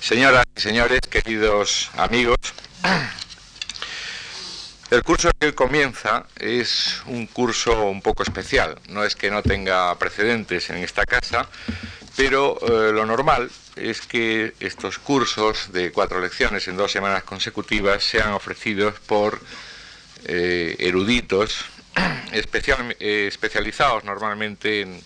Señoras y señores, queridos amigos, el curso que hoy comienza es un curso un poco especial. No es que no tenga precedentes en esta casa, pero eh, lo normal es que estos cursos de cuatro lecciones en dos semanas consecutivas sean ofrecidos por eh, eruditos eh, especializados normalmente en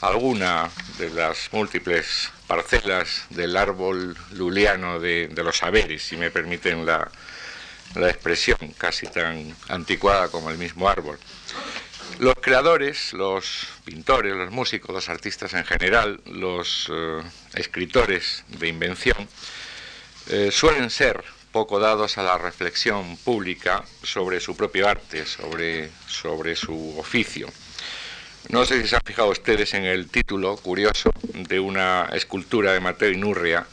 alguna de las múltiples parcelas del árbol luliano de, los saberes, si me permiten la, expresión casi tan anticuada como el mismo árbol. Los creadores, los pintores, los músicos, los artistas en general, los eh, escritores de invención, eh, suelen ser poco dados a la reflexión pública sobre su propio arte, sobre, sobre su oficio. No sé si se han fijado ustedes en el título curioso de una escultura de Mateo Inurria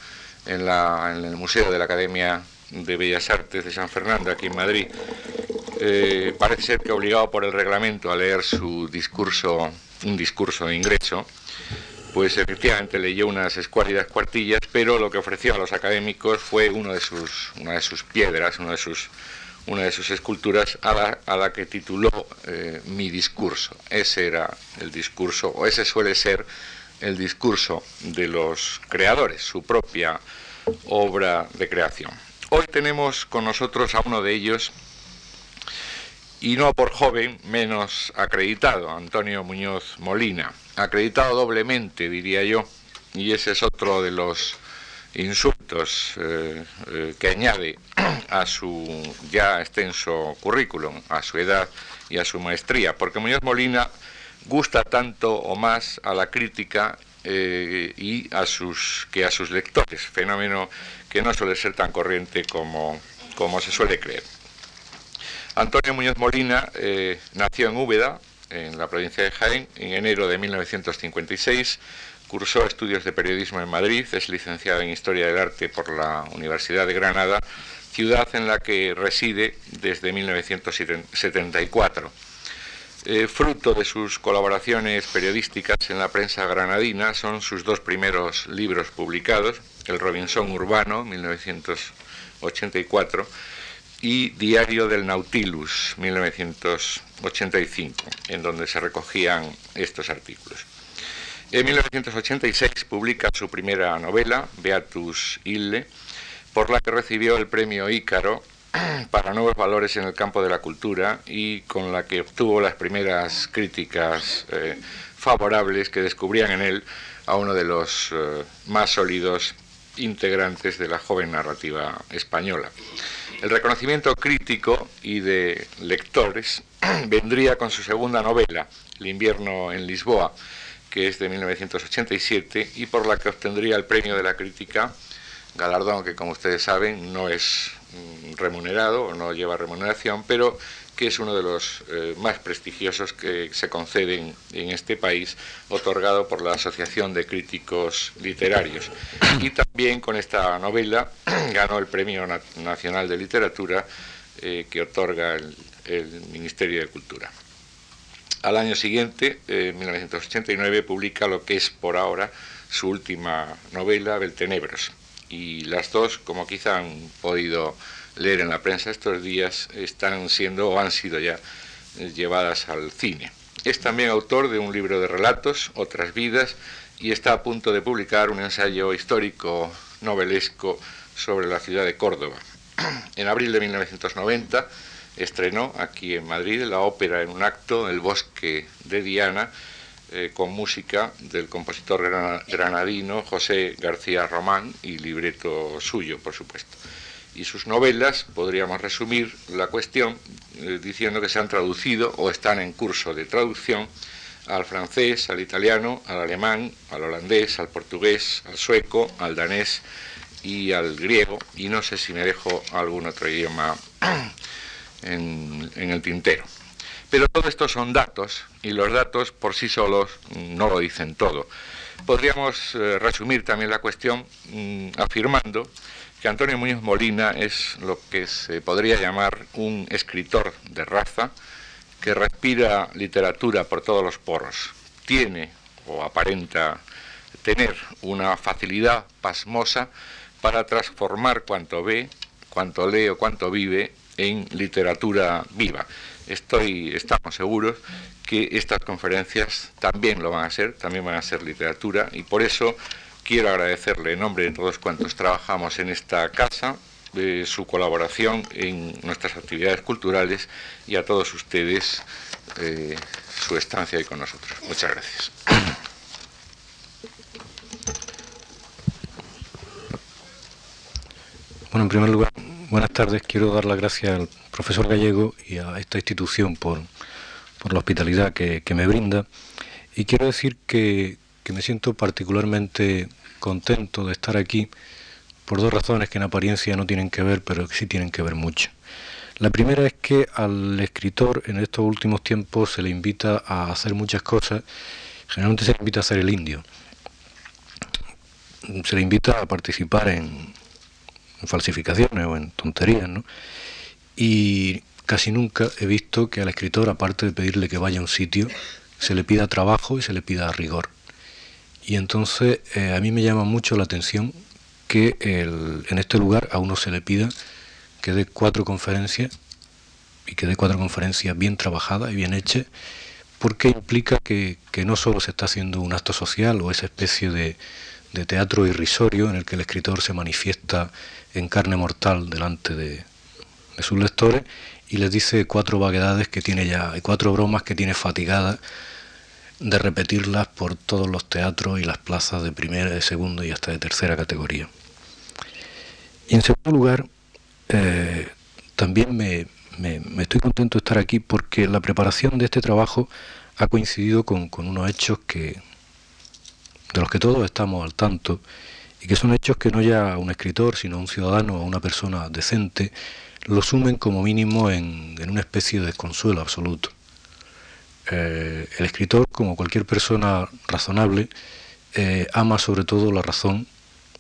en, en el Museo de la Academia de Bellas Artes de San Fernando, aquí en Madrid. Eh, parece ser que obligado por el reglamento a leer su discurso, un discurso de ingreso, pues efectivamente leyó unas escuálidas cuartillas, pero lo que ofreció a los académicos fue uno de sus, una de sus piedras, uno de sus una de sus esculturas a la, que tituló eh, Mi discurso. Ese era el discurso, o ese suele ser el discurso de los creadores, su propia obra de creación. Hoy tenemos con nosotros a uno de ellos, y no por joven, menos acreditado, Antonio Muñoz Molina, acreditado doblemente, diría yo, y ese es otro de los insultos eh, eh, que añade a su ya extenso currículum, a su edad y a su maestría, porque Muñoz Molina gusta tanto o más a la crítica eh, y a sus que a sus lectores, fenómeno que no suele ser tan corriente como, como se suele creer. Antonio Muñoz Molina nació en Úbeda, en la provincia de Jaén, en enero de 1956 Cursó estudios de periodismo en Madrid, es licenciado en Historia del Arte por la Universidad de Granada, ciudad en la que reside desde 1974. Eh, fruto de sus colaboraciones periodísticas en la prensa granadina son sus dos primeros libros publicados, El Robinson Urbano, 1984, y Diario del Nautilus, 1985, en donde se recogían estos artículos. En 1986 publica su primera novela, Beatus Ille, por la que recibió el premio Ícaro para nuevos valores en el campo de la cultura y con la que obtuvo las primeras críticas eh, favorables que descubrían en él a uno de los eh, más sólidos integrantes de la joven narrativa española. El reconocimiento crítico y de lectores vendría con su segunda novela, El invierno en Lisboa, que es de 1987 y por la que obtendría el premio de la crítica, galardón que como ustedes saben no es mm, remunerado o no lleva remuneración, pero que es uno de los eh, más prestigiosos que se conceden en este país, otorgado por la Asociación de Críticos Literarios. Y también con esta novela ganó el Premio Nacional de Literatura eh, que otorga el Ministerio de Cultura. Al año siguiente, en 1989, publica lo que es por ahora su última novela, Beltenebros. Y las dos, como quizá han podido leer en la prensa estos días, están siendo o han sido ya eh, llevadas al cine. Es también autor de un libro de relatos, Otras vidas, y está a punto de publicar un ensayo histórico novelesco sobre la ciudad de Córdoba. En abril de 1990 estrenó aquí en Madrid la ópera en un acto, El bosque de Diana, eh, con música del compositor granadino José García Román y libreto suyo, por supuesto. Y sus novelas, podríamos resumir la cuestión eh, diciendo que se han traducido o están en curso de traducción al francés, al italiano, al alemán, al holandés, al portugués, al sueco, al danés y al griego, y no sé si me dejo algún otro idioma en, el tintero. Pero todo esto son datos y los datos por sí solos no lo dicen todo. Podríamos eh, resumir también la cuestión mm, afirmando que Antonio Muñoz Molina es lo que se podría llamar un escritor de raza que respira literatura por todos los poros. Tiene o aparenta tener una facilidad pasmosa para transformar cuanto ve, cuanto lee o cuanto vive en literatura viva. Estoy, estamos seguros que estas conferencias también lo van a ser, también van a ser literatura y por eso quiero agradecerle en nombre de todos cuantos trabajamos en esta casa de su colaboración en nuestras actividades culturales y a todos ustedes eh, su estancia ahí con nosotros. Muchas gracias. Bueno, en primer lugar, buenas tardes. Quiero dar las gracias al profesor Gallego y a esta institución por, la hospitalidad que, me brinda. Y quiero decir que, que me siento particularmente contento de estar aquí por dos razones que en apariencia no tienen que ver, pero que sí tienen que ver mucho. La primera es que al escritor en estos últimos tiempos se le invita a hacer muchas cosas, generalmente se le invita a hacer el indio, se le invita a participar en, falsificaciones o en tonterías, ¿no? Y casi nunca he visto que al escritor, aparte de pedirle que vaya a un sitio, se le pida trabajo y se le pida rigor. Y entonces eh, a mí me llama mucho la atención que en este lugar a uno se le pida que dé cuatro conferencias y que dé cuatro conferencias bien trabajadas y bien hechas, porque implica que, no solo se está haciendo un acto social o esa especie de, teatro irrisorio en el que el escritor se manifiesta en carne mortal delante de, sus lectores y les dice cuatro vaguedades que tiene ya, y cuatro bromas que tiene fatigadas de repetirlas por todos los teatros y las plazas de primera, de segunda y hasta de tercera categoría. Y en segundo lugar, eh, también me, estoy contento de estar aquí porque la preparación de este trabajo ha coincidido con, unos hechos que de los que todos estamos al tanto y que son hechos que no ya un escritor, sino un ciudadano o una persona decente lo sumen como mínimo en, una especie de desconsuelo absoluto. Eh, el escritor, como cualquier persona razonable, eh, ama sobre todo la razón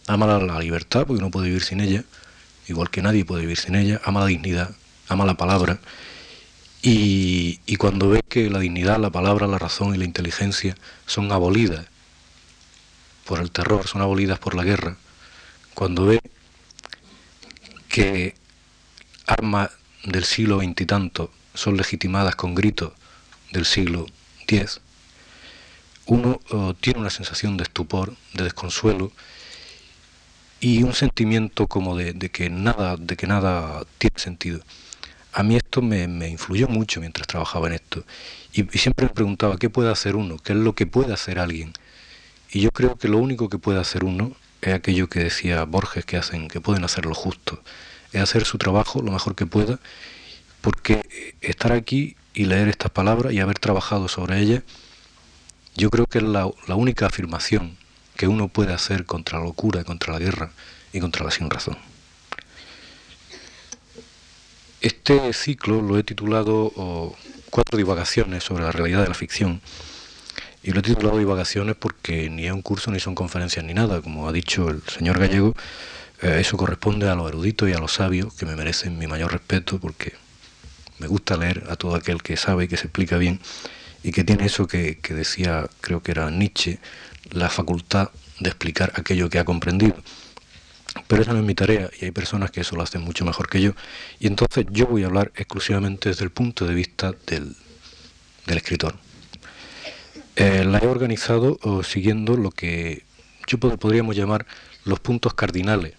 ama la libertad, porque no puede vivir sin ella, igual que nadie puede vivir sin ella, ama la dignidad, ama la palabra, y, cuando ve que la dignidad, la palabra, la razón y la inteligencia son abolidas por el terror, son abolidas por la guerra, cuando ve que armas del siglo veintitantos son legitimadas con gritos del siglo X, uno oh, tiene una sensación de estupor, de desconsuelo, y un sentimiento como de, que nada de que nada tiene sentido. A mí esto me, influyó mucho mientras trabajaba en esto y, siempre me preguntaba qué puede hacer uno qué es lo que puede hacer alguien y yo creo que lo único que puede hacer uno es aquello que decía Borges que hacen que pueden hacer lo justo es hacer su trabajo lo mejor que pueda porque estar aquí y leer estas palabras y haber trabajado sobre ellas yo creo que es la, única afirmación que uno puede hacer contra la locura, contra la guerra y contra la sin razón. Este ciclo lo he titulado Cuatro divagaciones sobre la realidad de la ficción. Y lo he titulado divagaciones porque ni es un curso ni son conferencias ni nada. Como ha dicho el señor Gallego, eh, eso corresponde a los eruditos y a los sabios que me merecen mi mayor respeto porque me gusta leer a todo aquel que sabe y que se explica bien y que tiene eso que, que decía, creo que era Nietzsche, la facultad de explicar aquello que ha comprendido. Pero esa no es mi tarea y hay personas que eso lo hacen mucho mejor que yo. Y entonces yo voy a hablar exclusivamente desde el punto de vista del, escritor. Eh, la he organizado siguiendo lo que yo podríamos llamar los puntos cardinales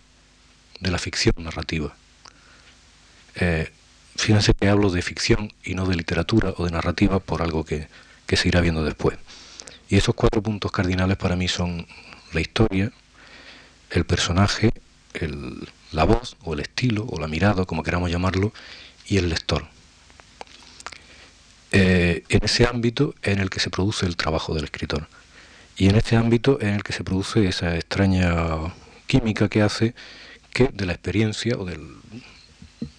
de la ficción narrativa. Eh, fíjense que hablo de ficción y no de literatura o de narrativa por algo que, que se irá viendo después. Y esos cuatro puntos cardinales para mí son la historia, el personaje, la voz o el estilo o la mirada, como queramos llamarlo, y el lector. Eh, en ese ámbito en el que se produce el trabajo del escritor. Y en ese ámbito en el que se produce esa extraña química que hace que de la experiencia o del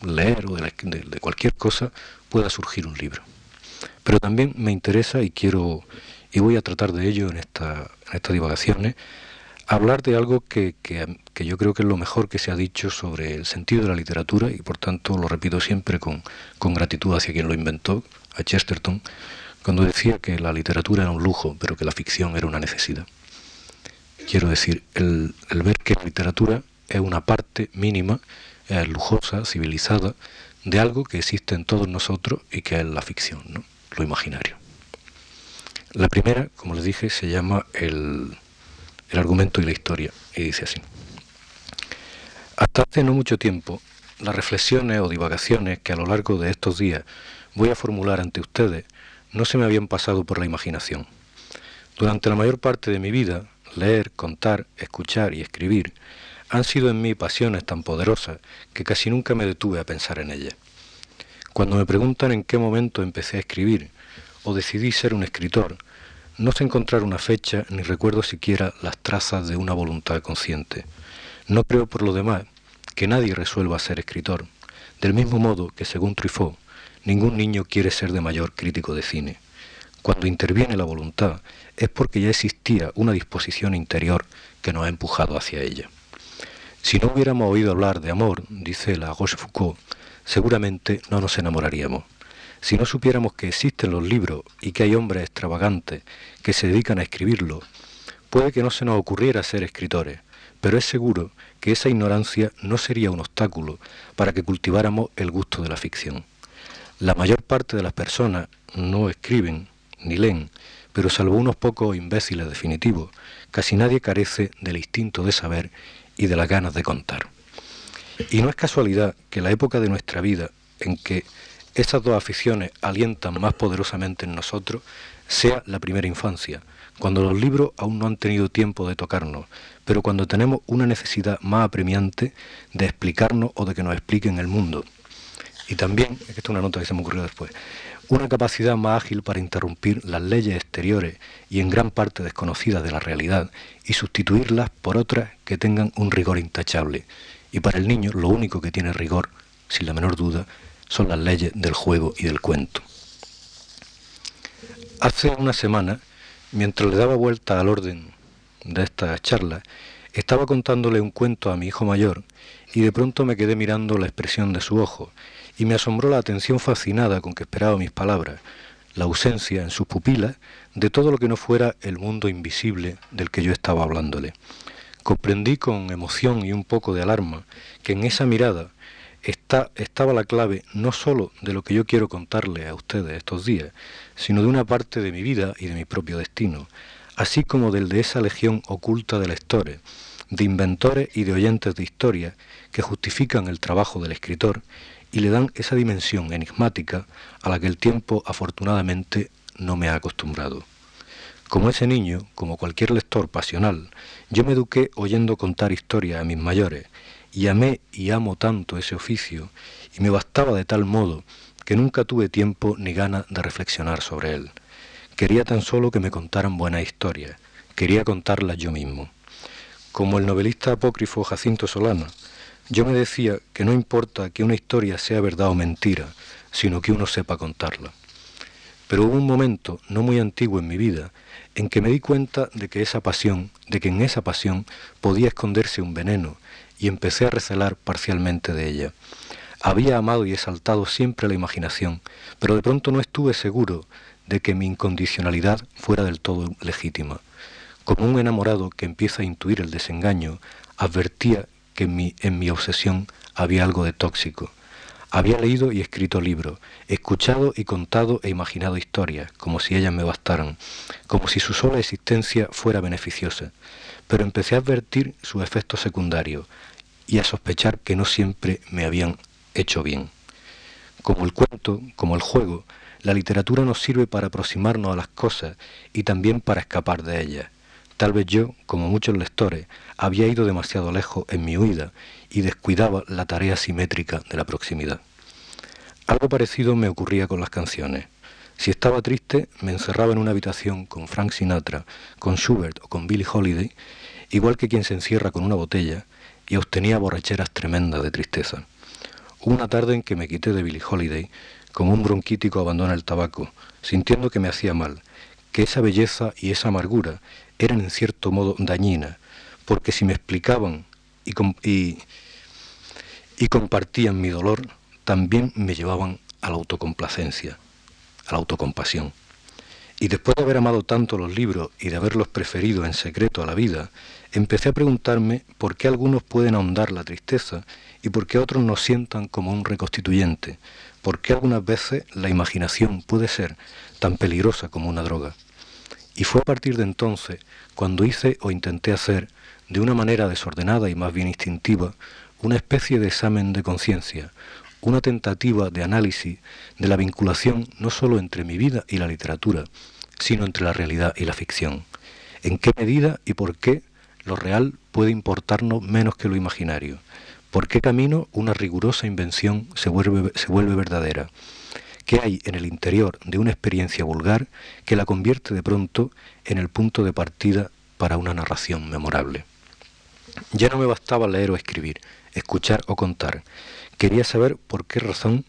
leer o de, de cualquier cosa pueda surgir un libro. Pero también me interesa y quiero y voy a tratar de ello en, esta, estas divagaciones, hablar de algo que, yo creo que es lo mejor que se ha dicho sobre el sentido de la literatura y por tanto lo repito siempre con, gratitud hacia quien lo inventó, a Chesterton, cuando decía que la literatura era un lujo, pero que la ficción era una necesidad. Quiero decir, el, ver que la literatura es una parte mínima, lujosa, civilizada, de algo que existe en todos nosotros y que es la ficción, ¿no? lo imaginario. La primera, como les dije, se llama el, el argumento y la historia, y dice así. Hasta hace no mucho tiempo, las reflexiones o divagaciones que a lo largo de estos días voy a formular ante ustedes no se me habían pasado por la imaginación. Durante la mayor parte de mi vida, leer, contar, escuchar y escribir han sido en mí pasiones tan poderosas que casi nunca me detuve a pensar en ellas. Cuando me preguntan en qué momento empecé a escribir o decidí ser un escritor, no sé encontrar una fecha ni recuerdo siquiera las trazas de una voluntad consciente. No creo por lo demás que nadie resuelva ser escritor, del mismo modo que, según Truffaut, ningún niño quiere ser de mayor crítico de cine. Cuando interviene la voluntad es porque ya existía una disposición interior que nos ha empujado hacia ella. Si no hubiéramos oído hablar de amor, dice la Rochefoucauld, seguramente no nos enamoraríamos. Si no supiéramos que existen los libros y que hay hombres extravagantes que se dedican a escribirlos, puede que no se nos ocurriera ser escritores, pero es seguro que esa ignorancia no sería un obstáculo para que cultiváramos el gusto de la ficción. La mayor parte de las personas no escriben ni leen, pero salvo unos pocos imbéciles definitivos, casi nadie carece del instinto de saber y de las ganas de contar. Y no es casualidad que la época de nuestra vida en que estas dos aficiones alientan más poderosamente en nosotros sea la primera infancia, cuando los libros aún no han tenido tiempo de tocarnos, pero cuando tenemos una necesidad más apremiante de explicarnos o de que nos expliquen el mundo. Y también, esta es una nota que se me ocurrió después, una capacidad más ágil para interrumpir las leyes exteriores y en gran parte desconocidas de la realidad y sustituirlas por otras que tengan un rigor intachable. Y para el niño lo único que tiene rigor, sin la menor duda, son las leyes del juego y del cuento. Hace una semana, mientras le daba vuelta al orden de esta charla, estaba contándole un cuento a mi hijo mayor y de pronto me quedé mirando la expresión de su ojo y me asombró la atención fascinada con que esperaba mis palabras, la ausencia en sus pupilas de todo lo que no fuera el mundo invisible del que yo estaba hablándole. Comprendí con emoción y un poco de alarma que en esa mirada está, estaba la clave no sólo de lo que yo quiero contarle a ustedes estos días, sino de una parte de mi vida y de mi propio destino, así como del de esa legión oculta de lectores, de inventores y de oyentes de historia que justifican el trabajo del escritor y le dan esa dimensión enigmática a la que el tiempo afortunadamente no me ha acostumbrado. Como ese niño, como cualquier lector pasional, yo me eduqué oyendo contar historias a mis mayores, y amé y amo tanto ese oficio, y me bastaba de tal modo que nunca tuve tiempo ni gana de reflexionar sobre él. Quería tan solo que me contaran buenas historias, quería contarlas yo mismo. Como el novelista apócrifo Jacinto Solana, yo me decía que no importa que una historia sea verdad o mentira, sino que uno sepa contarla. Pero hubo un momento, no muy antiguo en mi vida, en que me di cuenta de que esa pasión, de que en esa pasión podía esconderse un veneno, y empecé a recelar parcialmente de ella. Había amado y exaltado siempre la imaginación, pero de pronto no estuve seguro de que mi incondicionalidad fuera del todo legítima. Como un enamorado que empieza a intuir el desengaño, advertía que en mi, en mi obsesión había algo de tóxico. Había leído y escrito libros, escuchado y contado e imaginado historias, como si ellas me bastaran, como si su sola existencia fuera beneficiosa, pero empecé a advertir sus efectos secundarios y a sospechar que no siempre me habían hecho bien. Como el cuento, como el juego, la literatura nos sirve para aproximarnos a las cosas y también para escapar de ellas. Tal vez yo, como muchos lectores, había ido demasiado lejos en mi huida y descuidaba la tarea simétrica de la proximidad. Algo parecido me ocurría con las canciones. Si estaba triste, me encerraba en una habitación con Frank Sinatra, con Schubert o con Billie Holiday, igual que quien se encierra con una botella, y obtenía borracheras tremendas de tristeza. Hubo una tarde en que me quité de Billie Holiday, como un bronquítico abandona el tabaco, sintiendo que me hacía mal, que esa belleza y esa amargura eran en cierto modo dañinas, porque si me explicaban y, compartían mi dolor, también me llevaban a la autocomplacencia, a la autocompasión. Y después de haber amado tanto los libros y de haberlos preferido en secreto a la vida, empecé a preguntarme por qué algunos pueden ahondar la tristeza y por qué otros nos sientan como un reconstituyente, por qué algunas veces la imaginación puede ser tan peligrosa como una droga. Y fue a partir de entonces cuando hice o intenté hacer, de una manera desordenada y más bien instintiva, una especie de examen de conciencia, una tentativa de análisis de la vinculación no sólo entre mi vida y la literatura, sino entre la realidad y la ficción. En qué medida y por qué lo real puede importarnos menos que lo imaginario. ¿Por qué camino una rigurosa invención se vuelve, se vuelve verdadera? ¿Qué hay en el interior de una experiencia vulgar que la convierte de pronto en el punto de partida para una narración memorable? Ya no me bastaba leer o escribir, escuchar o contar. Quería saber por qué razón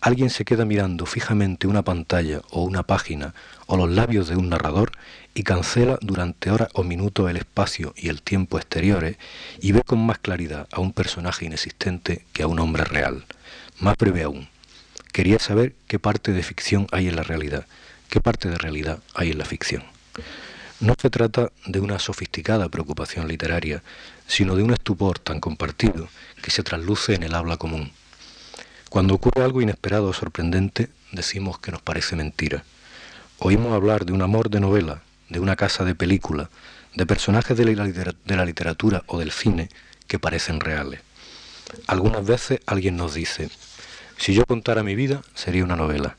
alguien se queda mirando fijamente una pantalla o una página o los labios de un narrador y cancela durante horas o minutos el espacio y el tiempo exteriores y ve con más claridad a un personaje inexistente que a un hombre real. Más breve aún, quería saber qué parte de ficción hay en la realidad, qué parte de realidad hay en la ficción. No se trata de una sofisticada preocupación literaria, sino de un estupor tan compartido que se trasluce en el habla común. Cuando ocurre algo inesperado o sorprendente, decimos que nos parece mentira. Oímos hablar de un amor de novela, de una casa de película, de personajes de la, literatura o del cine que parecen reales. Algunas veces alguien nos dice, si yo contara mi vida sería una novela.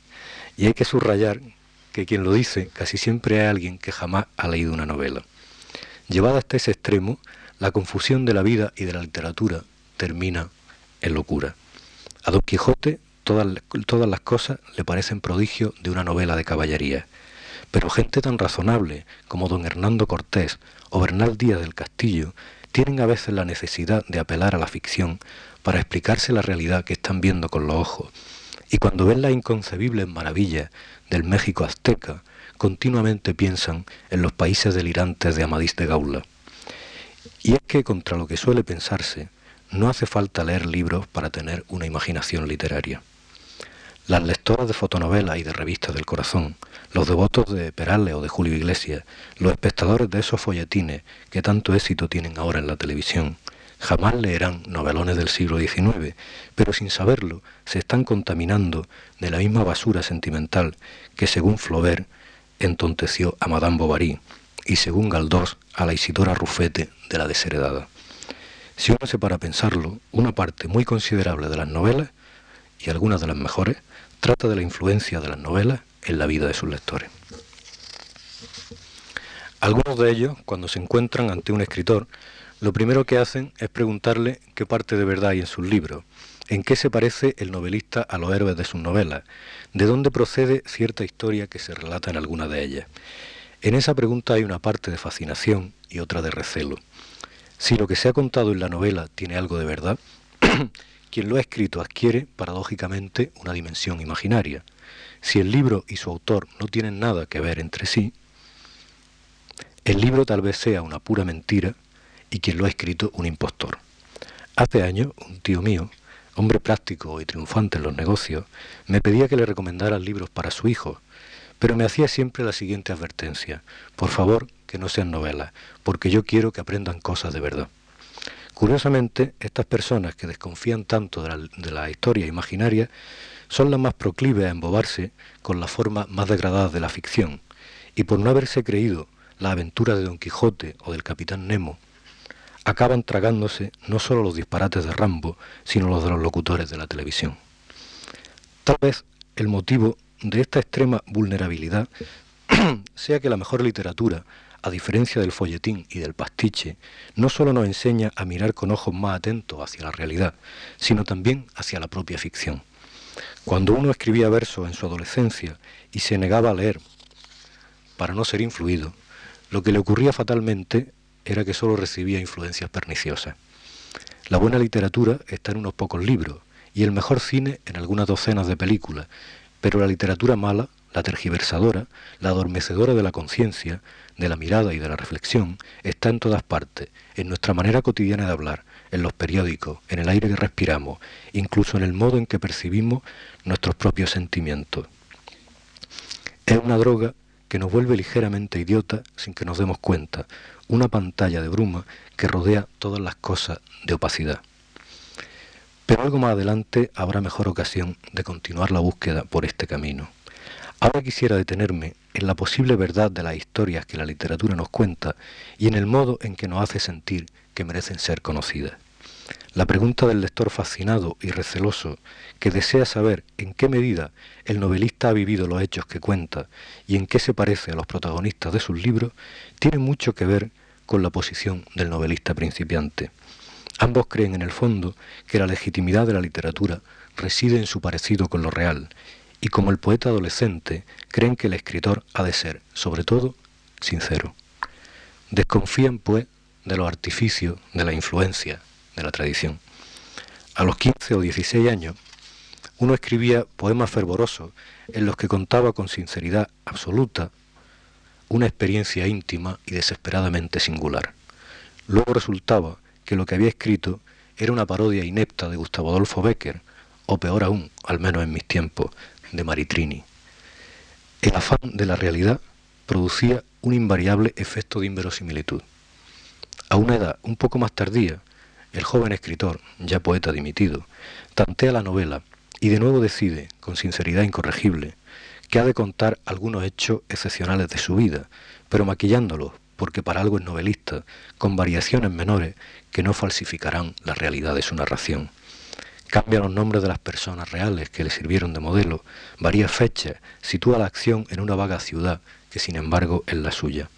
Y hay que subrayar que quien lo dice casi siempre es alguien que jamás ha leído una novela. Llevada hasta ese extremo, la confusión de la vida y de la literatura termina en locura. A Don Quijote todas, todas las cosas le parecen prodigio de una novela de caballería. Pero gente tan razonable como don Hernando Cortés o Bernal Díaz del Castillo tienen a veces la necesidad de apelar a la ficción para explicarse la realidad que están viendo con los ojos. Y cuando ven las inconcebibles maravillas del México azteca, continuamente piensan en los países delirantes de Amadís de Gaula. Y es que, contra lo que suele pensarse, no hace falta leer libros para tener una imaginación literaria. Las lectoras de fotonovelas y de revistas del corazón, los devotos de Perales o de Julio Iglesias, los espectadores de esos folletines que tanto éxito tienen ahora en la televisión, jamás leerán novelones del siglo XIX, pero sin saberlo se están contaminando de la misma basura sentimental que, según Flaubert, entonteció a Madame Bovary y, según Galdós, a la Isidora Rufete de la desheredada. Si uno se para pensarlo, una parte muy considerable de las novelas, y algunas de las mejores, trata de la influencia de las novelas en la vida de sus lectores. Algunos de ellos, cuando se encuentran ante un escritor, lo primero que hacen es preguntarle qué parte de verdad hay en sus libros, en qué se parece el novelista a los héroes de sus novelas, de dónde procede cierta historia que se relata en alguna de ellas. En esa pregunta hay una parte de fascinación y otra de recelo. Si lo que se ha contado en la novela tiene algo de verdad, Quien lo ha escrito adquiere, paradójicamente, una dimensión imaginaria. Si el libro y su autor no tienen nada que ver entre sí, el libro tal vez sea una pura mentira y quien lo ha escrito un impostor. Hace años, un tío mío, hombre práctico y triunfante en los negocios, me pedía que le recomendara libros para su hijo, pero me hacía siempre la siguiente advertencia, por favor, que no sean novelas, porque yo quiero que aprendan cosas de verdad. Curiosamente, estas personas que desconfían tanto de la, historia imaginaria son las más proclives a embobarse con la forma más degradada de la ficción, y por no haberse creído la aventura de Don Quijote o del Capitán Nemo, acaban tragándose no solo los disparates de Rambo, sino los de los locutores de la televisión. Tal vez el motivo de esta extrema vulnerabilidad sea que la mejor literatura a diferencia del folletín y del pastiche, no solo nos enseña a mirar con ojos más atentos hacia la realidad, sino también hacia la propia ficción. Cuando uno escribía versos en su adolescencia y se negaba a leer para no ser influido, lo que le ocurría fatalmente era que solo recibía influencias perniciosas. La buena literatura está en unos pocos libros y el mejor cine en algunas docenas de películas, pero la literatura mala, la tergiversadora, la adormecedora de la conciencia, de la mirada y de la reflexión está en todas partes, en nuestra manera cotidiana de hablar, en los periódicos, en el aire que respiramos, incluso en el modo en que percibimos nuestros propios sentimientos. Es una droga que nos vuelve ligeramente idiota sin que nos demos cuenta, una pantalla de bruma que rodea todas las cosas de opacidad. Pero algo más adelante habrá mejor ocasión de continuar la búsqueda por este camino. Ahora quisiera detenerme en la posible verdad de las historias que la literatura nos cuenta y en el modo en que nos hace sentir que merecen ser conocidas. La pregunta del lector fascinado y receloso que desea saber en qué medida el novelista ha vivido los hechos que cuenta y en qué se parece a los protagonistas de sus libros tiene mucho que ver con la posición del novelista principiante. Ambos creen en el fondo que la legitimidad de la literatura reside en su parecido con lo real y como el poeta adolescente creen que el escritor ha de ser, sobre todo, sincero. Desconfían, pues, de los artificios, de la influencia, de la tradición. A los 15 o 16 años, uno escribía poemas fervorosos en los que contaba con sinceridad absoluta una experiencia íntima y desesperadamente singular. Luego resultaba que lo que había escrito era una parodia inepta de Gustavo Adolfo Becker, o peor aún, al menos en mis tiempos, de Maritrini. El afán de la realidad producía un invariable efecto de inverosimilitud. A una edad un poco más tardía, el joven escritor, ya poeta dimitido, tantea la novela y de nuevo decide, con sinceridad incorregible, que ha de contar algunos hechos excepcionales de su vida, pero maquillándolos, porque para algo es novelista, con variaciones menores que no falsificarán la realidad de su narración. Cambia los nombres de las personas reales que le sirvieron de modelo, varía fechas, sitúa la acción en una vaga ciudad que sin embargo es la suya.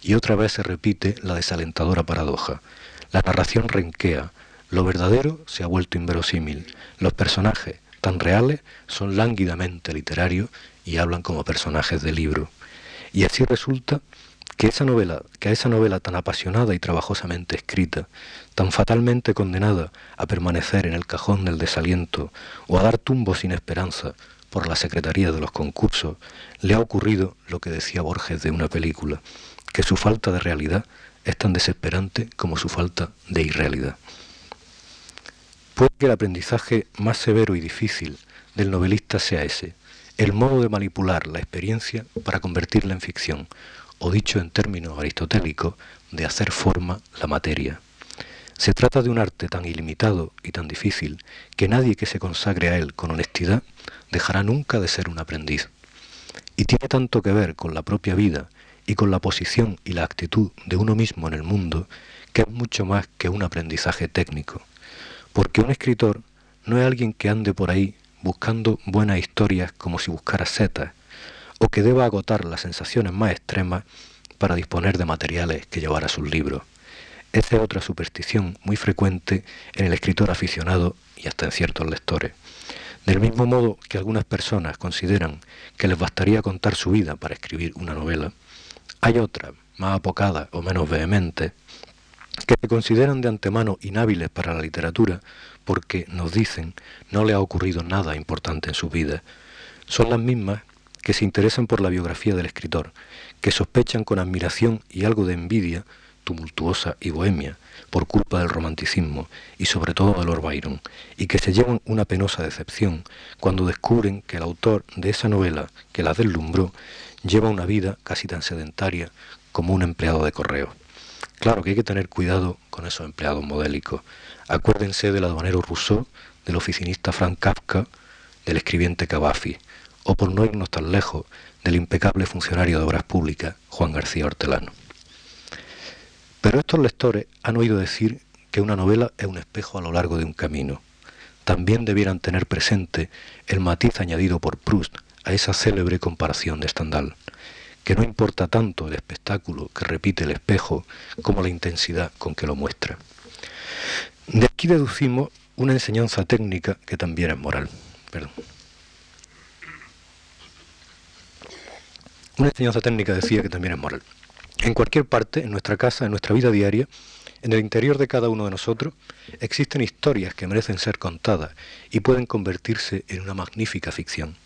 Y otra vez se repite la desalentadora paradoja. La narración renquea, lo verdadero se ha vuelto inverosímil, los personajes, tan reales, son lánguidamente literarios y hablan como personajes de libro. Y así resulta que esa novela, que a esa novela tan apasionada y trabajosamente escrita, tan fatalmente condenada a permanecer en el cajón del desaliento o a dar tumbo sin esperanza por la secretaría de los concursos, le ha ocurrido lo que decía Borges de una película, que su falta de realidad es tan desesperante como su falta de irrealidad. Puede que el aprendizaje más severo y difícil del novelista sea ese, el modo de manipular la experiencia para convertirla en ficción, o dicho en términos aristotélicos, de hacer forma la materia. Se trata de un arte tan ilimitado y tan difícil que nadie que se consagre a él con honestidad dejará nunca de ser un aprendiz. Y tiene tanto que ver con la propia vida y con la posición y la actitud de uno mismo en el mundo, que es mucho más que un aprendizaje técnico. Porque un escritor no es alguien que ande por ahí buscando buenas historias como si buscara setas, o que deba agotar las sensaciones más extremas para disponer de materiales que llevar a sus libros. Esa es otra superstición muy frecuente en el escritor aficionado y hasta en ciertos lectores. Del mismo modo que algunas personas consideran que les bastaría contar su vida para escribir una novela, hay otras, más apocadas o menos vehementes, que se consideran de antemano inhábiles para la literatura porque, nos dicen, no le ha ocurrido nada importante en su vida. Son las mismas que se interesan por la biografía del escritor, que sospechan con admiración y algo de envidia, tumultuosa y bohemia, por culpa del romanticismo y sobre todo de Lord Byron, y que se llevan una penosa decepción cuando descubren que el autor de esa novela que la deslumbró lleva una vida casi tan sedentaria como un empleado de correo. Claro que hay que tener cuidado con esos empleados modélicos. Acuérdense del aduanero Rousseau, del oficinista Frank Kafka, del escribiente Cavafi, o por no irnos tan lejos, del impecable funcionario de obras públicas Juan García Hortelano. Pero estos lectores han oído decir que una novela es un espejo a lo largo de un camino. También debieran tener presente el matiz añadido por Proust a esa célebre comparación de Stendhal, que no importa tanto el espectáculo que repite el espejo como la intensidad con que lo muestra. De aquí deducimos una enseñanza técnica que también es moral. Una enseñanza técnica decía que también es moral. En cualquier parte, en nuestra casa, en nuestra vida diaria, en el interior de cada uno de nosotros, existen historias que merecen ser contadas y pueden convertirse en una magnífica ficción.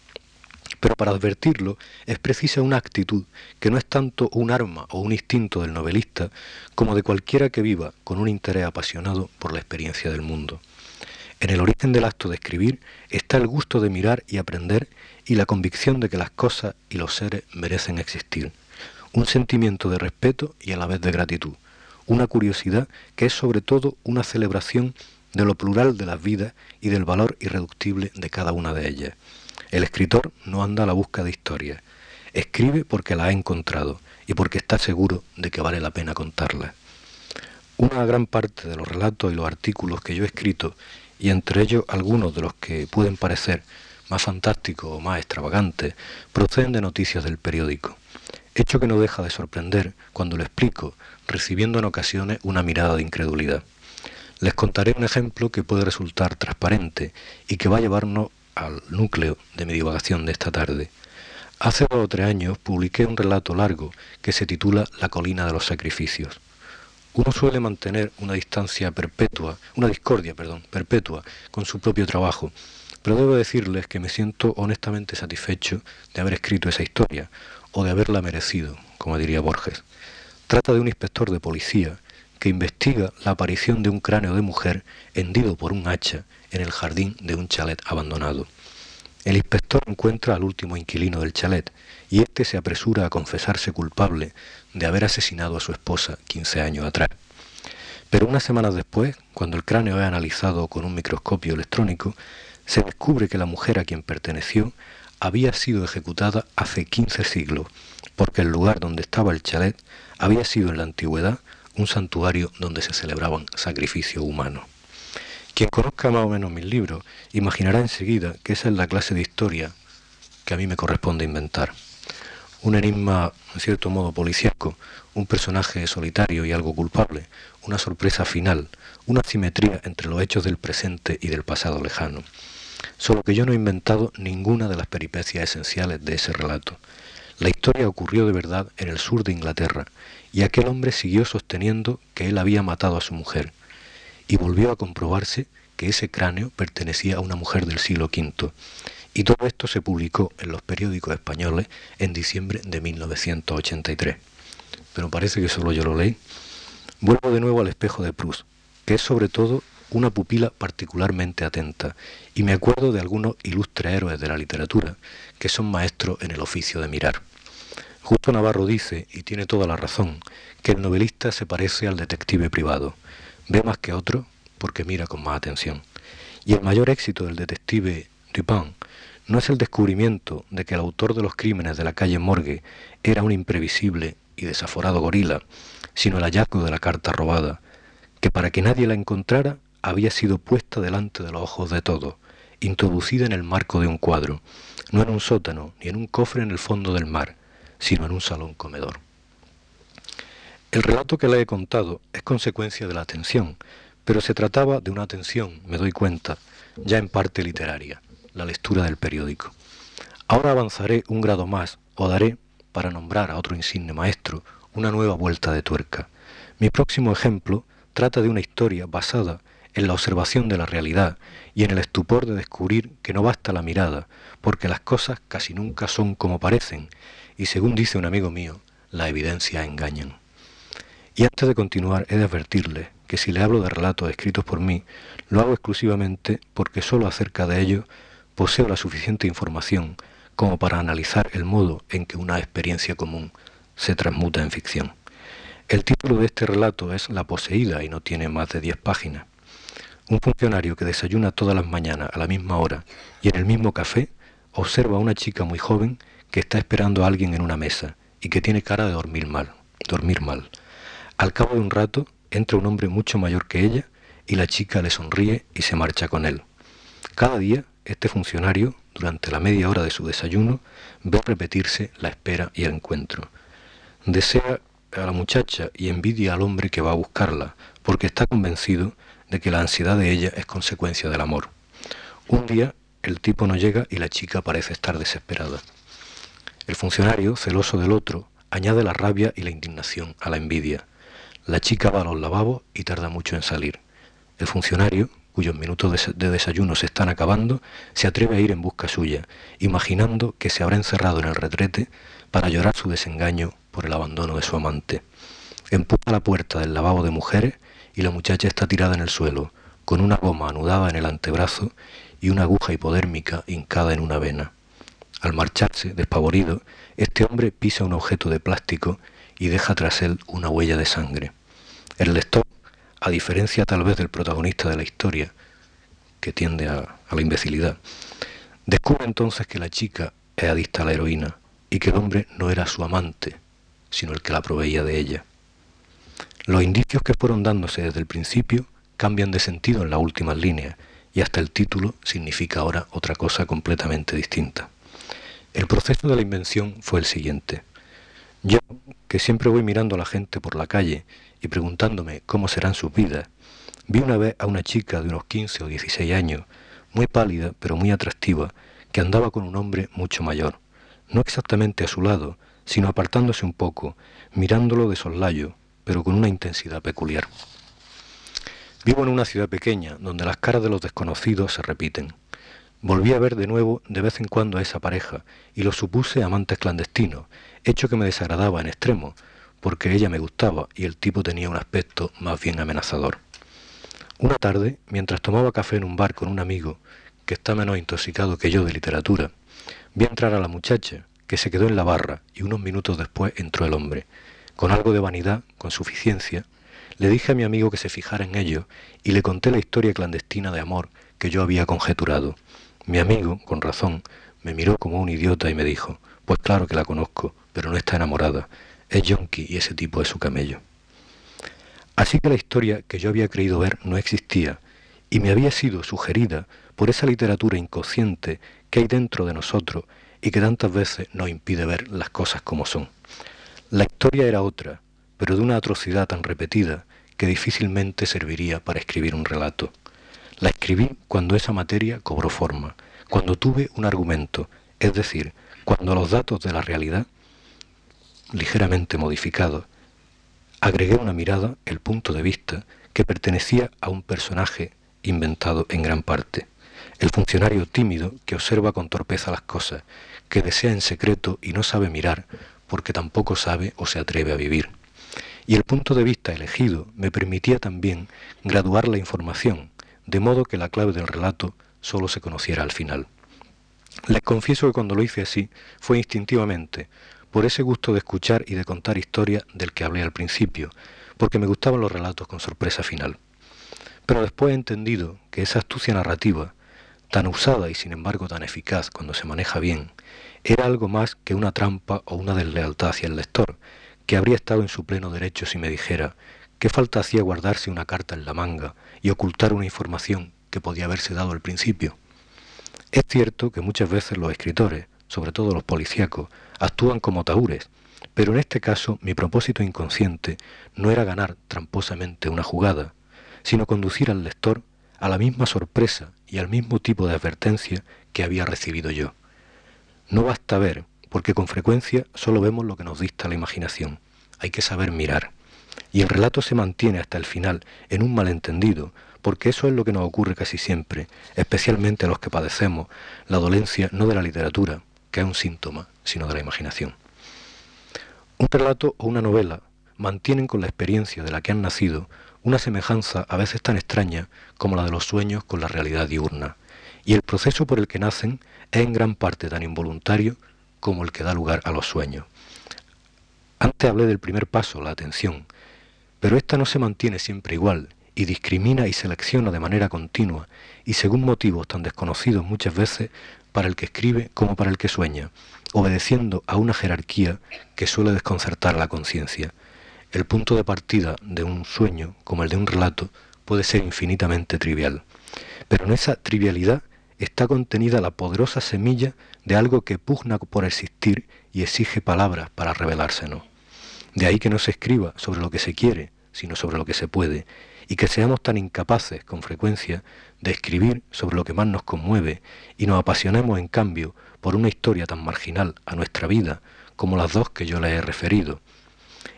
Pero para advertirlo es precisa una actitud que no es tanto un arma o un instinto del novelista como de cualquiera que viva con un interés apasionado por la experiencia del mundo. En el origen del acto de escribir está el gusto de mirar y aprender y la convicción de que las cosas y los seres merecen existir. Un sentimiento de respeto y a la vez de gratitud. Una curiosidad que es sobre todo una celebración de lo plural de las vidas y del valor irreductible de cada una de ellas. El escritor no anda a la busca de historias. Escribe porque la ha encontrado y porque está seguro de que vale la pena contarla. Una gran parte de los relatos y los artículos que yo he escrito, y entre ellos algunos de los que pueden parecer más fantásticos o más extravagantes, proceden de noticias del periódico, hecho que no deja de sorprender cuando lo explico, recibiendo en ocasiones una mirada de incredulidad. Les contaré un ejemplo que puede resultar transparente y que va a llevarnos al núcleo de mi divagación de esta tarde. Hace dos o tres años publiqué un relato largo que se titula La colina de los sacrificios. Uno suele mantener una distancia perpetua, una discordia, perdón, perpetua con su propio trabajo, pero debo decirles que me siento honestamente satisfecho de haber escrito esa historia, o de haberla merecido, como diría Borges. Trata de un inspector de policía que investiga la aparición de un cráneo de mujer hendido por un hacha en el jardín de un chalet abandonado. El inspector encuentra al último inquilino del chalet y éste se apresura a confesarse culpable de haber asesinado a su esposa 15 años atrás. Pero unas semanas después, cuando el cráneo es analizado con un microscopio electrónico, se descubre que la mujer a quien perteneció había sido ejecutada hace 15 siglos, porque el lugar donde estaba el chalet había sido en la antigüedad un santuario donde se celebraban sacrificios humanos. Quien conozca más o menos mis libros imaginará enseguida que esa es la clase de historia que a mí me corresponde inventar. Un enigma, en cierto modo, policíaco, un personaje solitario y algo culpable, una sorpresa final, una simetría entre los hechos del presente y del pasado lejano. Solo que yo no he inventado ninguna de las peripecias esenciales de ese relato. La historia ocurrió de verdad en el sur de Inglaterra, y aquel hombre siguió sosteniendo que él había matado a su mujer, y volvió a comprobarse que ese cráneo pertenecía a una mujer del siglo V. Y todo esto se publicó en los periódicos españoles en diciembre de 1983. Pero parece que solo yo lo leí. Vuelvo de nuevo al espejo de Proust, que es sobre todo una pupila particularmente atenta, y me acuerdo de algunos ilustres héroes de la literatura que son maestros en el oficio de mirar. Justo Navarro dice, y tiene toda la razón, que el novelista se parece al detective privado ve más que otro porque mira con más atención. Y el mayor éxito del detective Dupin no es el descubrimiento de que el autor de los crímenes de la calle Morgue era un imprevisible y desaforado gorila, sino el hallazgo de la carta robada, que para que nadie la encontrara había sido puesta delante de los ojos de todos, introducida en el marco de un cuadro, no en un sótano ni en un cofre en el fondo del mar, sino en un salón comedor. El relato que le he contado es consecuencia de la atención, pero se trataba de una atención, me doy cuenta, ya en parte literaria, la lectura del periódico. Ahora avanzaré un grado más o daré, para nombrar a otro insigne maestro, una nueva vuelta de tuerca. Mi próximo ejemplo trata de una historia basada en la observación de la realidad y en el estupor de descubrir que no basta la mirada, porque las cosas casi nunca son como parecen, y según dice un amigo mío, la evidencia engañan. Y antes de continuar, he de advertirle que si le hablo de relatos escritos por mí, lo hago exclusivamente porque sólo acerca de ellos poseo la suficiente información como para analizar el modo en que una experiencia común se transmuta en ficción. El título de este relato es La poseída y no tiene más de 10 páginas. Un funcionario que desayuna todas las mañanas a la misma hora y en el mismo café observa a una chica muy joven que está esperando a alguien en una mesa y que tiene cara de dormir mal, dormir mal. Al cabo de un rato entra un hombre mucho mayor que ella y la chica le sonríe y se marcha con él. Cada día, este funcionario, durante la media hora de su desayuno, ve repetirse la espera y el encuentro. Desea a la muchacha y envidia al hombre que va a buscarla, porque está convencido de que la ansiedad de ella es consecuencia del amor. Un día el tipo no llega y la chica parece estar desesperada. El funcionario, celoso del otro, añade la rabia y la indignación a la envidia. La chica va a los lavabos y tarda mucho en salir. El funcionario, cuyos minutos de desayuno se están acabando, se atreve a ir en busca suya, imaginando que se habrá encerrado en el retrete para llorar su desengaño por el abandono de su amante. Empuja la puerta del lavabo de mujeres y la muchacha está tirada en el suelo, con una goma anudada en el antebrazo y una aguja hipodérmica hincada en una vena. Al marcharse, despavorido, este hombre pisa un objeto de plástico y deja tras él una huella de sangre. El lector, a diferencia tal vez del protagonista de la historia, que tiende a, la imbecilidad, descubre entonces que la chica es adicta a la heroína y que el hombre no era su amante, sino el que la proveía de ella. Los indicios que fueron dándose desde el principio cambian de sentido en las últimas líneas y hasta el título significa ahora otra cosa completamente distinta. El proceso de la invención fue el siguiente. Yo, que siempre voy mirando a la gente por la calle y preguntándome cómo serán sus vidas, vi una vez a una chica de unos 15 o 16 años, muy pálida pero muy atractiva, que andaba con un hombre mucho mayor, no exactamente a su lado, sino apartándose un poco, mirándolo de soslayo, pero con una intensidad peculiar. Vivo en una ciudad pequeña, donde las caras de los desconocidos se repiten. Volví a ver de nuevo de vez en cuando a esa pareja y lo supuse amantes clandestinos, hecho que me desagradaba en extremo, porque ella me gustaba y el tipo tenía un aspecto más bien amenazador. Una tarde, mientras tomaba café en un bar con un amigo, que está menos intoxicado que yo de literatura, vi entrar a la muchacha, que se quedó en la barra, y unos minutos después entró el hombre. Con algo de vanidad, con suficiencia, le dije a mi amigo que se fijara en ello y le conté la historia clandestina de amor que yo había conjeturado. Mi amigo, con razón, me miró como un idiota y me dijo, pues claro que la conozco, pero no está enamorada. Es yonki y ese tipo es su camello. Así que la historia que yo había creído ver no existía y me había sido sugerida por esa literatura inconsciente que hay dentro de nosotros y que tantas veces nos impide ver las cosas como son. La historia era otra, pero de una atrocidad tan repetida que difícilmente serviría para escribir un relato. La escribí cuando esa materia cobró forma, cuando tuve un argumento, es decir, cuando los datos de la realidad, ligeramente modificados, agregué una mirada, el punto de vista, que pertenecía a un personaje inventado en gran parte, el funcionario tímido que observa con torpeza las cosas, que desea en secreto y no sabe mirar porque tampoco sabe o se atreve a vivir y el punto de vista elegido me permitía también graduar la información, de modo que la clave del relato solo se conociera al final. Les confieso que cuando lo hice así fue instintivamente, por ese gusto de escuchar y de contar historia del que hablé al principio, porque me gustaban los relatos con sorpresa final. Pero después he entendido que esa astucia narrativa, tan usada y sin embargo tan eficaz cuando se maneja bien, era algo más que una trampa o una deslealtad hacia el lector, que habría estado en su pleno derecho si me dijera qué falta hacía guardarse una carta en la manga y ocultar una información que podía haberse dado al principio. Es cierto que muchas veces los escritores, sobre todo los policíacos, actúan como taúres, pero en este caso mi propósito inconsciente no era ganar tramposamente una jugada, sino conducir al lector a la misma sorpresa y al mismo tipo de advertencia que había recibido yo. No basta ver, porque con frecuencia solo vemos lo que nos dicta la imaginación. Hay que saber mirar. Y el relato se mantiene hasta el final en un malentendido, porque eso es lo que nos ocurre casi siempre, especialmente a los que padecemos la dolencia no de la literatura, que es un síntoma, sino de la imaginación. Un relato o una novela mantienen con la experiencia de la que han nacido una semejanza a veces tan extraña como la de los sueños con la realidad diurna, y el proceso por el que nacen es en gran parte tan involuntario como el que da lugar a los sueños. Antes hablé del primer paso, la atención, pero esta no se mantiene siempre igual y discrimina y selecciona de manera continua y según motivos tan desconocidos muchas veces para el que escribe como para el que sueña, obedeciendo a una jerarquía que suele desconcertar la conciencia. El punto de partida de un sueño, como el de un relato, puede ser infinitamente trivial, pero en esa trivialidad está contenida la poderosa semilla de algo que pugna por existir y exige palabras para revelársenos. De ahí que no se escriba sobre lo que se quiere, sino sobre lo que se puede, y que seamos tan incapaces con frecuencia de escribir sobre lo que más nos conmueve y nos apasionemos en cambio por una historia tan marginal a nuestra vida como las dos que yo le he referido,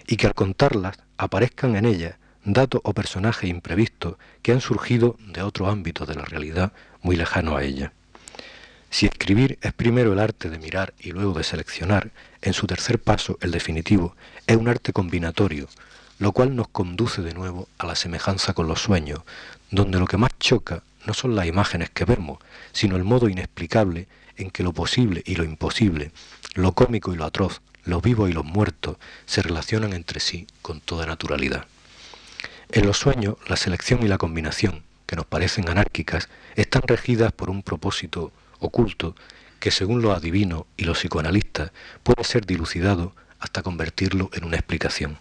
y que al contarlas aparezcan en ellas datos o personajes imprevistos que han surgido de otro ámbito de la realidad muy lejano a ella. Si escribir es primero el arte de mirar y luego de seleccionar, en su tercer paso, el definitivo, es un arte combinatorio, lo cual nos conduce de nuevo a la semejanza con los sueños, donde lo que más choca no son las imágenes que vemos, sino el modo inexplicable en que lo posible y lo imposible, lo cómico y lo atroz, lo vivo y los muertos se relacionan entre sí con toda naturalidad. En los sueños, la selección y la combinación, que nos parecen anárquicas, están regidas por un propósito oculto que según los adivinos y los psicoanalistas puede ser dilucidado hasta convertirlo en una explicación.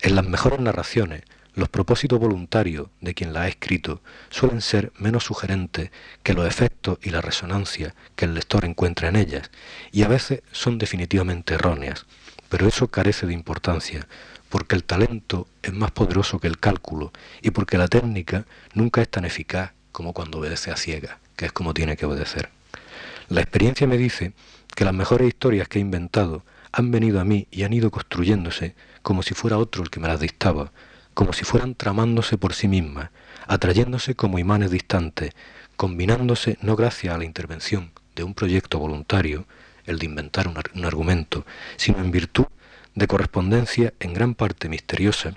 En las mejores narraciones, los propósitos voluntarios de quien la ha escrito suelen ser menos sugerentes que los efectos y la resonancia que el lector encuentra en ellas, y a veces son definitivamente erróneas, pero eso carece de importancia, porque el talento es más poderoso que el cálculo y porque la técnica nunca es tan eficaz como cuando obedece a ciegas, que es como tiene que obedecer. La experiencia me dice que las mejores historias que he inventado han venido a mí y han ido construyéndose como si fuera otro el que me las dictaba, como si fueran tramándose por sí mismas, atrayéndose como imanes distantes, combinándose no gracias a la intervención de un proyecto voluntario, el de inventar un, argumento, sino en virtud de correspondencia en gran parte misteriosa,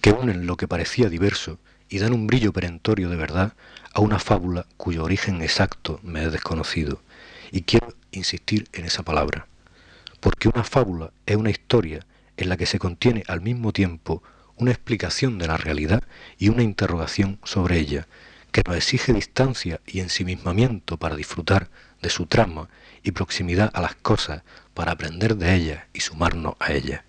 que unen lo que parecía diverso y dan un brillo perentorio de verdad a una fábula cuyo origen exacto me es desconocido. Y quiero insistir en esa palabra, porque una fábula es una historia en la que se contiene al mismo tiempo una explicación de la realidad y una interrogación sobre ella, que nos exige distancia y ensimismamiento para disfrutar de su trama y proximidad a las cosas para aprender de ellas y sumarnos a ellas.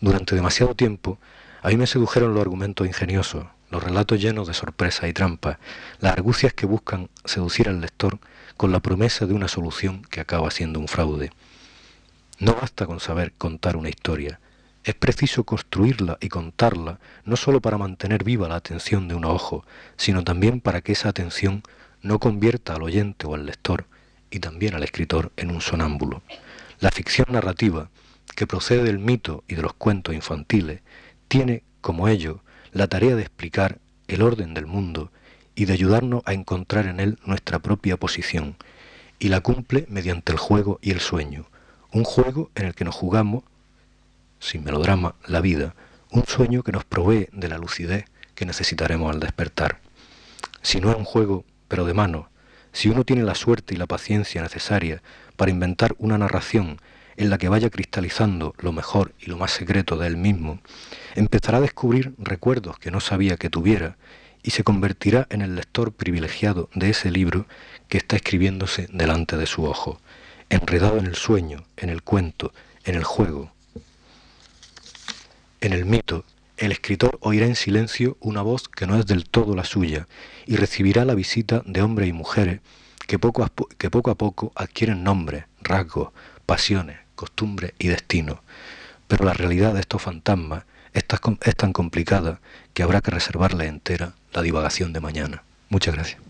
Durante demasiado tiempo, a mí me sedujeron los argumentos ingeniosos, los relatos llenos de sorpresas y trampas, las argucias que buscan seducir al lector con la promesa de una solución que acaba siendo un fraude. No basta con saber contar una historia, es preciso construirla y contarla no sólo para mantener viva la atención de un ojo, sino también para que esa atención no convierta al oyente o al lector, y también al escritor, en un sonámbulo. La ficción narrativa, que procede del mito y de los cuentos infantiles, tiene, como ello, la tarea de explicar el orden del mundo y de ayudarnos a encontrar en él nuestra propia posición, y la cumple mediante el juego y el sueño, un juego en el que nos jugamos, sin melodrama, la vida, un sueño que nos provee de la lucidez que necesitaremos al despertar. Si no es un juego, pero de mano, si uno tiene la suerte y la paciencia necesaria para inventar una narración en la que vaya cristalizando lo mejor y lo más secreto de él mismo, empezará a descubrir recuerdos que no sabía que tuviera y se convertirá en el lector privilegiado de ese libro que está escribiéndose delante de su ojo, enredado en el sueño, en el cuento, en el juego. En el mito, el escritor oirá en silencio una voz que no es del todo la suya y recibirá la visita de hombres y mujeres que poco a, que poco, a poco adquieren nombres, rasgos, pasiones, costumbres y destinos. Pero la realidad de estos fantasmas es tan complicada que habrá que reservarle entera la divagación de mañana. Muchas gracias.